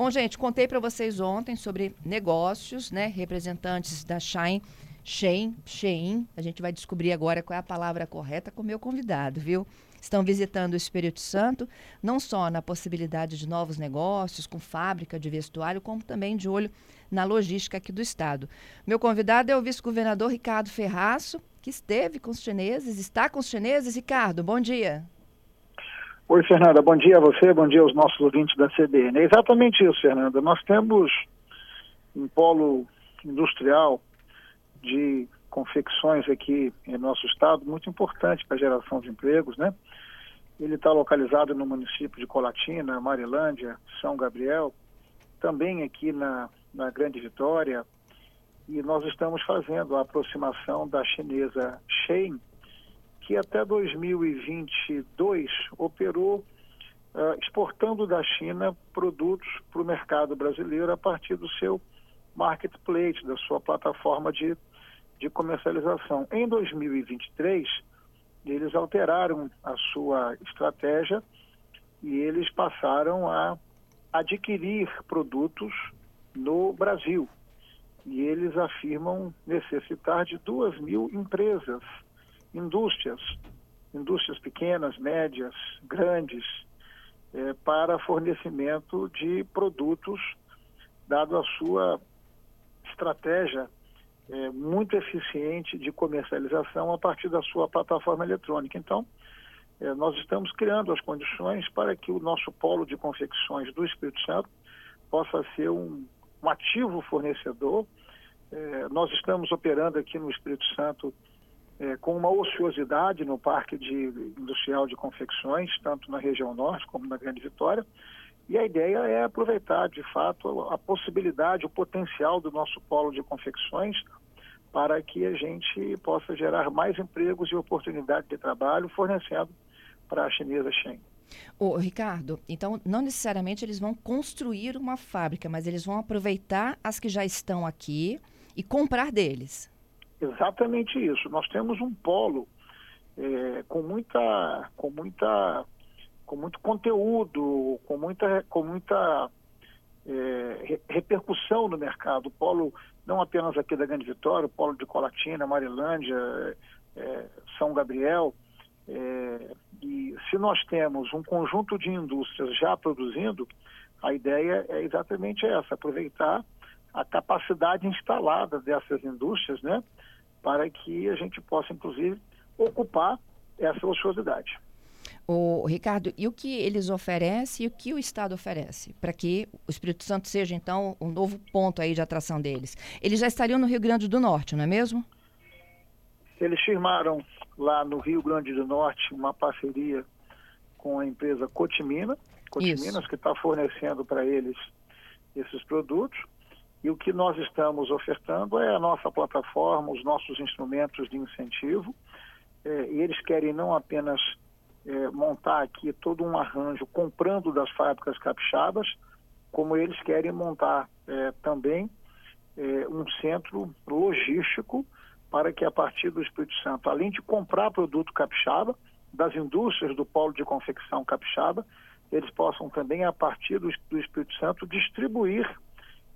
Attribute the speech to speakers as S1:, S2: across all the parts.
S1: Bom, gente, contei para vocês ontem sobre negócios, né? Representantes da Shine, Shein, Shein. A gente vai descobrir agora qual é a palavra correta com o meu convidado, viu? Estão visitando o Espírito Santo, não só na possibilidade de novos negócios, com fábrica de vestuário, como também de olho na logística aqui do Estado. Meu convidado é o vice-governador Ricardo Ferraço, que esteve com os chineses, está com os chineses. Ricardo, bom dia.
S2: Oi, Fernanda. Bom dia a você, bom dia aos nossos ouvintes da CBN. É exatamente isso, Fernanda. Nós temos um polo industrial de confecções aqui em nosso estado muito importante para a geração de empregos, né? Ele está localizado no município de Colatina, Marilândia, São Gabriel, também aqui na, na Grande Vitória, e nós estamos fazendo a aproximação da chinesa Shein, que até 2022 operou uh, exportando da China produtos para o mercado brasileiro a partir do seu marketplace, da sua plataforma de, de comercialização. Em 2023, eles alteraram a sua estratégia e eles passaram a adquirir produtos no Brasil. E eles afirmam necessitar de duas mil empresas, indústrias, indústrias pequenas, médias, grandes, eh, para fornecimento de produtos, dado a sua estratégia eh, muito eficiente de comercialização a partir da sua plataforma eletrônica. Então, eh, nós estamos criando as condições para que o nosso polo de confecções do Espírito Santo possa ser um um ativo fornecedor. É, nós estamos operando aqui no Espírito Santo é, com uma ociosidade no Parque de, Industrial de Confecções, tanto na região norte como na Grande Vitória. E a ideia é aproveitar, de fato, a possibilidade, o potencial do nosso polo de confecções para que a gente possa gerar mais empregos e oportunidades de trabalho fornecendo para a chinesa Shen.
S1: Ô, Ricardo, então não necessariamente eles vão construir uma fábrica, mas eles vão aproveitar as que já estão aqui e comprar deles.
S2: Exatamente isso. Nós temos um polo é, com muita, com muita, com muito conteúdo, com muita, com muita é, repercussão no mercado. O polo não apenas aqui da Grande Vitória, o polo de Colatina, Marilândia, é, São Gabriel. É, e se nós temos um conjunto de indústrias já produzindo, a ideia é exatamente essa, aproveitar a capacidade instalada dessas indústrias, né, para que a gente possa, inclusive, ocupar essa ociosidade.
S1: O Ricardo, e o que eles oferecem e o que o Estado oferece para que o Espírito Santo seja então um novo ponto aí de atração deles? Eles já estariam no Rio Grande do Norte, não é mesmo?
S2: Eles firmaram lá no Rio Grande do Norte uma parceria com a empresa Cotimina, Cotiminas, que está fornecendo para eles esses produtos. E o que nós estamos ofertando é a nossa plataforma, os nossos instrumentos de incentivo. É, e eles querem não apenas é, montar aqui todo um arranjo comprando das fábricas capixabas, como eles querem montar é, também é, um centro logístico para que a partir do Espírito Santo, além de comprar produto capixaba, das indústrias do polo de confecção capixaba, eles possam também, a partir do, do Espírito Santo, distribuir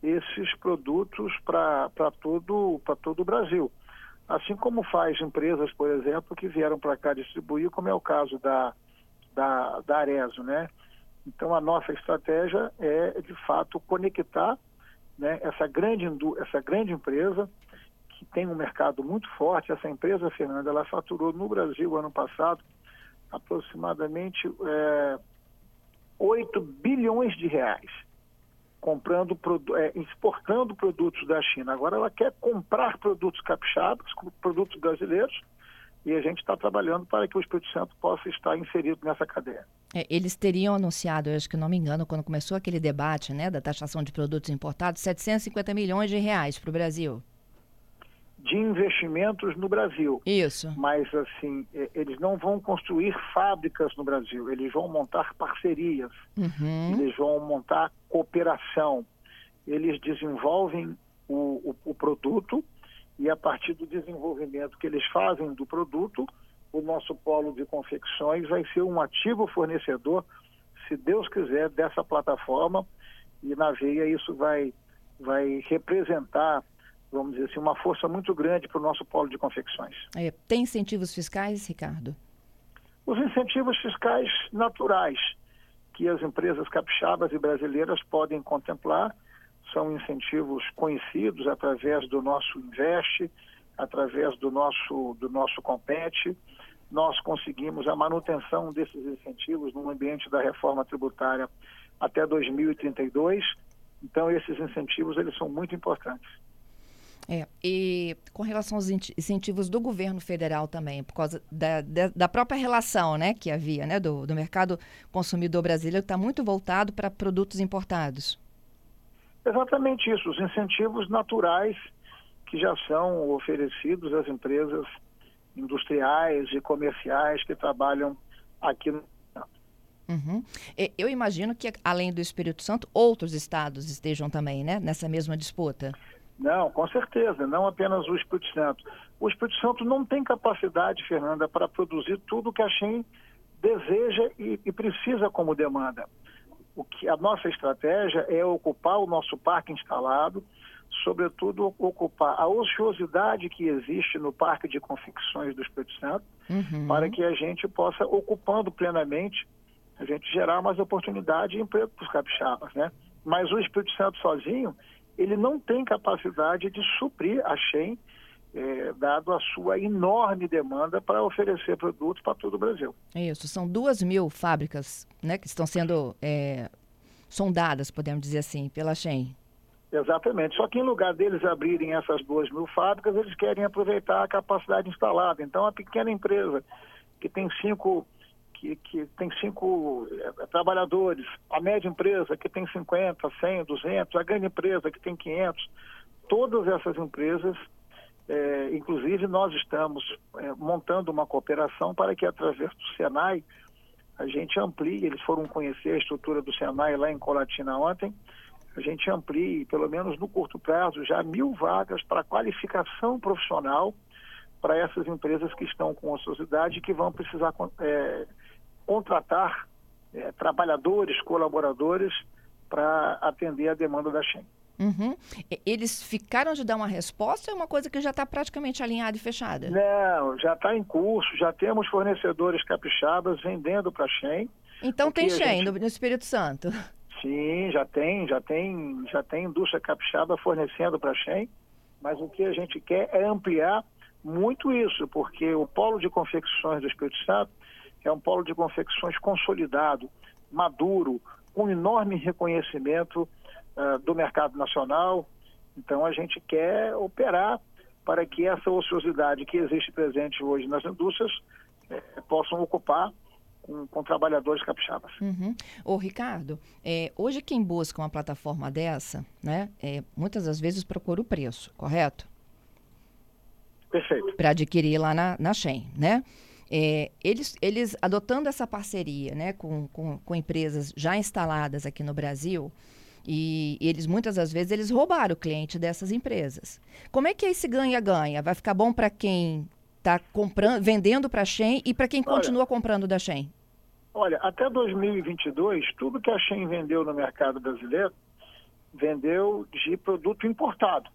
S2: esses produtos para todo, todo o Brasil. Assim como faz empresas, por exemplo, que vieram para cá distribuir, como é o caso da, da, da Arezo, né? Então, a nossa estratégia é, de fato, conectar né, essa, grande, essa grande empresa que tem um mercado muito forte. Essa empresa, Fernanda, ela faturou no Brasil ano passado aproximadamente é, 8 bilhões de reais comprando é, exportando produtos da China. Agora ela quer comprar produtos capixabas, produtos brasileiros, e a gente está trabalhando para que o Espírito Santo possa estar inserido nessa cadeia.
S1: É, eles teriam anunciado, eu acho que não me engano, quando começou aquele debate né, da taxação de produtos importados, 750 milhões de reais para o Brasil
S2: de investimentos no Brasil.
S1: Isso.
S2: Mas, assim, eles não vão construir fábricas no Brasil, eles vão montar parcerias, uhum. eles vão montar cooperação. Eles desenvolvem o, o, o produto e, a partir do desenvolvimento que eles fazem do produto, o nosso polo de confecções vai ser um ativo fornecedor, se Deus quiser, dessa plataforma e na veia isso vai, vai representar, vamos dizer assim, uma força muito grande para o nosso polo de confecções.
S1: É, tem incentivos fiscais, Ricardo?
S2: Os incentivos fiscais naturais que as empresas capixabas e brasileiras podem contemplar são incentivos conhecidos através do nosso Investe, através do nosso, do nosso Compete. Nós conseguimos a manutenção desses incentivos no ambiente da reforma tributária até 2032. Então, esses incentivos eles são muito importantes.
S1: É, e com relação aos incentivos do governo federal também, por causa da, da, da própria relação né, que havia né, do, do mercado consumidor brasileiro, está muito voltado para produtos importados.
S2: Exatamente isso, os incentivos naturais que já são oferecidos às empresas industriais e comerciais que trabalham aqui no
S1: Uhum. Eu imagino que, além do Espírito Santo, outros estados estejam também né, nessa mesma disputa.
S2: Não, com certeza, não apenas o Espírito Santo. O Espírito Santo não tem capacidade, Fernanda, para produzir tudo que a Shen deseja e, e, precisa como demanda. O que a nossa estratégia é ocupar o nosso parque instalado, sobretudo ocupar a ociosidade que existe no parque de confecções do Espírito Santo, uhum. para que a gente possa, ocupando plenamente, a gente gerar mais oportunidade e emprego para os capixabas, né? Mas o Espírito Santo sozinho, ele não tem capacidade de suprir a Shen, é, dado a sua enorme demanda para oferecer produtos para todo o Brasil.
S1: Isso, são duas mil fábricas né, que estão sendo é, sondadas, podemos dizer assim, pela Shen.
S2: Exatamente. Só que em lugar deles abrirem essas duas mil fábricas, eles querem aproveitar a capacidade instalada. Então, a pequena empresa que tem cinco que, que tem cinco é, trabalhadores, a média empresa que tem 50, 100, 200, a grande empresa que tem 500, todas essas empresas, é, inclusive nós estamos é, montando uma cooperação para que através do Senai a gente amplie, eles foram conhecer a estrutura do Senai lá em Colatina ontem, a gente amplie, pelo menos no curto prazo, já mil vagas para qualificação profissional para essas empresas que estão com ociosidade e que vão precisar é, contratar é, trabalhadores, colaboradores para atender a demanda da Shen.
S1: Uhum. Eles ficaram de dar uma resposta ou é uma coisa que já está praticamente alinhada e fechada?
S2: Não, já está em curso, já temos fornecedores capixabas vendendo para a Shen.
S1: Então tem Shen gente... no Espírito Santo?
S2: Sim, já tem, já tem, já tem indústria capixaba fornecendo para a Shen, mas o que a gente quer é ampliar muito isso, porque o polo de confecções do Espírito Santo é um polo de confecções consolidado, maduro, com enorme reconhecimento uh, do mercado nacional. Então a gente quer operar para que essa ociosidade que existe presente hoje nas indústrias eh, possam ocupar com, com, trabalhadores capixabas.
S1: Uhum. Ô, Ricardo, é, hoje quem busca uma plataforma dessa, né, é, muitas das vezes procura o preço, correto?
S2: Perfeito.
S1: Para adquirir lá na, na Shen, né? É, eles, eles adotando essa parceria né, com, com, com, empresas já instaladas aqui no Brasil, e eles muitas das vezes eles roubaram o cliente dessas empresas. Como é que é esse ganha-ganha? Vai ficar bom para quem está comprando, vendendo para a Shen e para quem olha, continua comprando da Shen?
S2: Olha, até 2022, tudo que a Shen vendeu no mercado brasileiro vendeu de produto importado.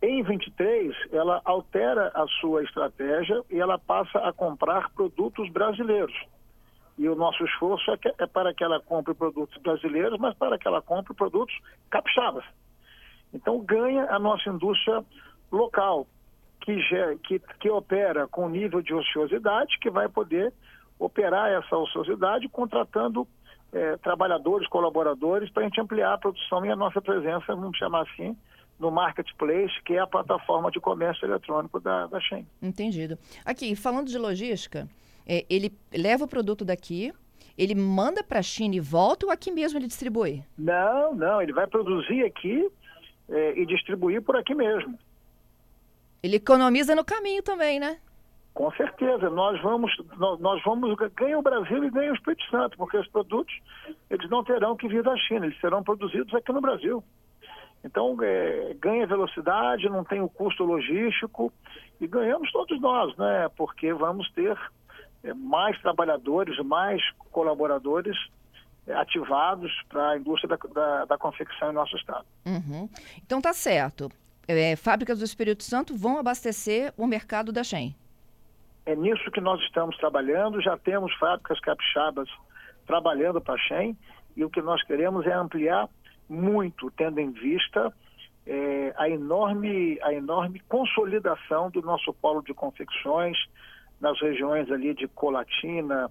S2: Em 23, ela altera a sua estratégia e ela passa a comprar produtos brasileiros. E o nosso esforço é, que, é, para que ela compre produtos brasileiros, mas para que ela compre produtos capixabas. Então, ganha a nossa indústria local, que, que, que opera com nível de ociosidade, que vai poder operar essa ociosidade contratando é, trabalhadores, colaboradores, para a gente ampliar a produção e a nossa presença, vamos chamar assim, no Marketplace, que é a plataforma de comércio eletrônico da, da Shen.
S1: Entendido. Aqui, falando de logística, é, ele leva o produto daqui, ele manda para a China e volta ou aqui mesmo ele distribui?
S2: Não, não, ele vai produzir aqui é, e distribuir por aqui mesmo.
S1: Ele economiza no caminho também, né?
S2: Com certeza, nós vamos, nós vamos, ganha o Brasil e ganha o Espírito Santo, porque os produtos, eles não terão que vir da China, eles serão produzidos aqui no Brasil. Então, é, ganha velocidade, não tem o custo logístico e ganhamos todos nós, né? Porque vamos ter é, mais trabalhadores, mais colaboradores é, ativados para a indústria da, da, da, confecção em nosso estado.
S1: Uhum. Então tá certo. É, fábricas do Espírito Santo vão abastecer o mercado da Shen.
S2: É nisso que nós estamos trabalhando. Já temos fábricas capixabas trabalhando para a Shen e o que nós queremos é ampliar muito, tendo em vista é, a, enorme, a enorme consolidação do nosso polo de confecções nas regiões ali de Colatina,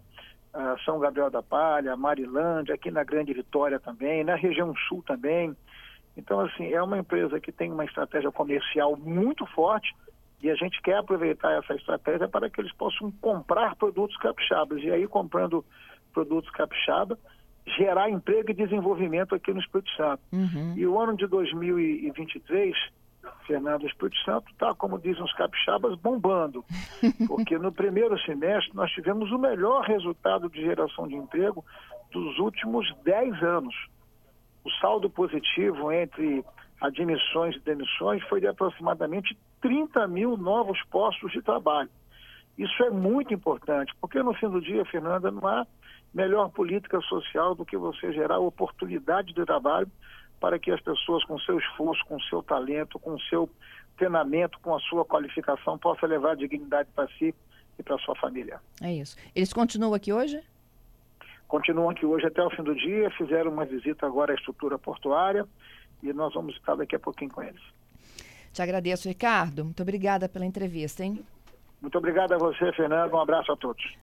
S2: São Gabriel da Palha, Marilândia, aqui na Grande Vitória também, na região sul também. Então, assim, é uma empresa que tem uma estratégia comercial muito forte e a gente quer aproveitar essa estratégia para que eles possam comprar produtos capixabas. E aí, comprando produtos capixaba, gerar emprego e desenvolvimento aqui no Espírito Santo. Uhum. E o ano de 2023, Fernando, o Espírito Santo está, como dizem os capixabas, bombando. Porque no primeiro semestre nós tivemos o melhor resultado de geração de emprego dos últimos 10 anos. O saldo positivo entre admissões e demissões foi de aproximadamente 30 mil novos postos de trabalho. Isso é muito importante, porque no fim do dia, Fernanda, não há melhor política social do que você gerar oportunidade de trabalho para que as pessoas, com seu esforço, com seu talento, com seu treinamento, com a sua qualificação, possam levar dignidade para si e para sua família.
S1: É isso. Eles continuam aqui hoje?
S2: Continuam aqui hoje até o fim do dia, fizeram uma visita agora à estrutura portuária e nós vamos estar daqui a pouquinho com eles.
S1: Te agradeço, Ricardo. Muito obrigada pela entrevista, hein?
S2: Muito obrigado a você, Fernando. Um abraço a todos.